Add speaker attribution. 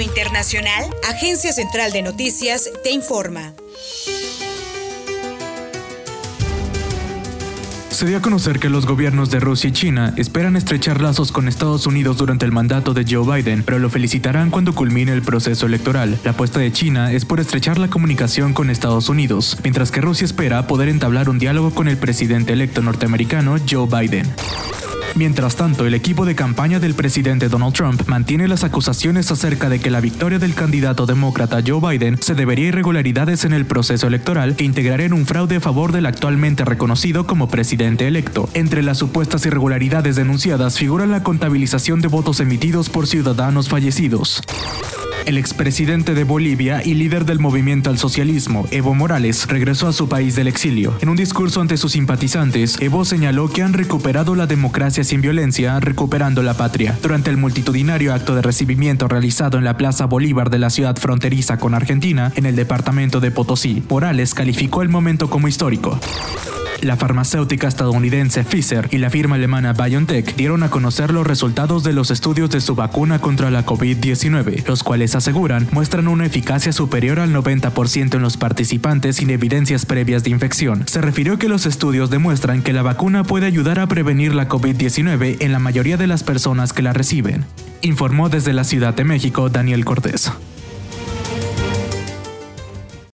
Speaker 1: internacional, Agencia Central de Noticias te informa.
Speaker 2: Se dio a conocer que los gobiernos de Rusia y China esperan estrechar lazos con Estados Unidos durante el mandato de Joe Biden, pero lo felicitarán cuando culmine el proceso electoral. La apuesta de China es por estrechar la comunicación con Estados Unidos, mientras que Rusia espera poder entablar un diálogo con el presidente electo norteamericano Joe Biden. Mientras tanto, el equipo de campaña del presidente Donald Trump mantiene las acusaciones acerca de que la victoria del candidato demócrata Joe Biden se debería a irregularidades en el proceso electoral que integrarían un fraude a favor del actualmente reconocido como presidente electo. Entre las supuestas irregularidades denunciadas figura la contabilización de votos emitidos por ciudadanos fallecidos. El expresidente de Bolivia y líder del movimiento al socialismo, Evo Morales, regresó a su país del exilio. En un discurso ante sus simpatizantes, Evo señaló que han recuperado la democracia sin violencia, recuperando la patria. Durante el multitudinario acto de recibimiento realizado en la Plaza Bolívar de la ciudad fronteriza con Argentina, en el departamento de Potosí, Morales calificó el momento como histórico. La farmacéutica estadounidense Pfizer y la firma alemana BioNTech dieron a conocer los resultados de los estudios de su vacuna contra la COVID-19, los cuales aseguran muestran una eficacia superior al 90% en los participantes sin evidencias previas de infección. Se refirió que los estudios demuestran que la vacuna puede ayudar a prevenir la COVID-19 en la mayoría de las personas que la reciben. Informó desde la Ciudad de México Daniel Cortés.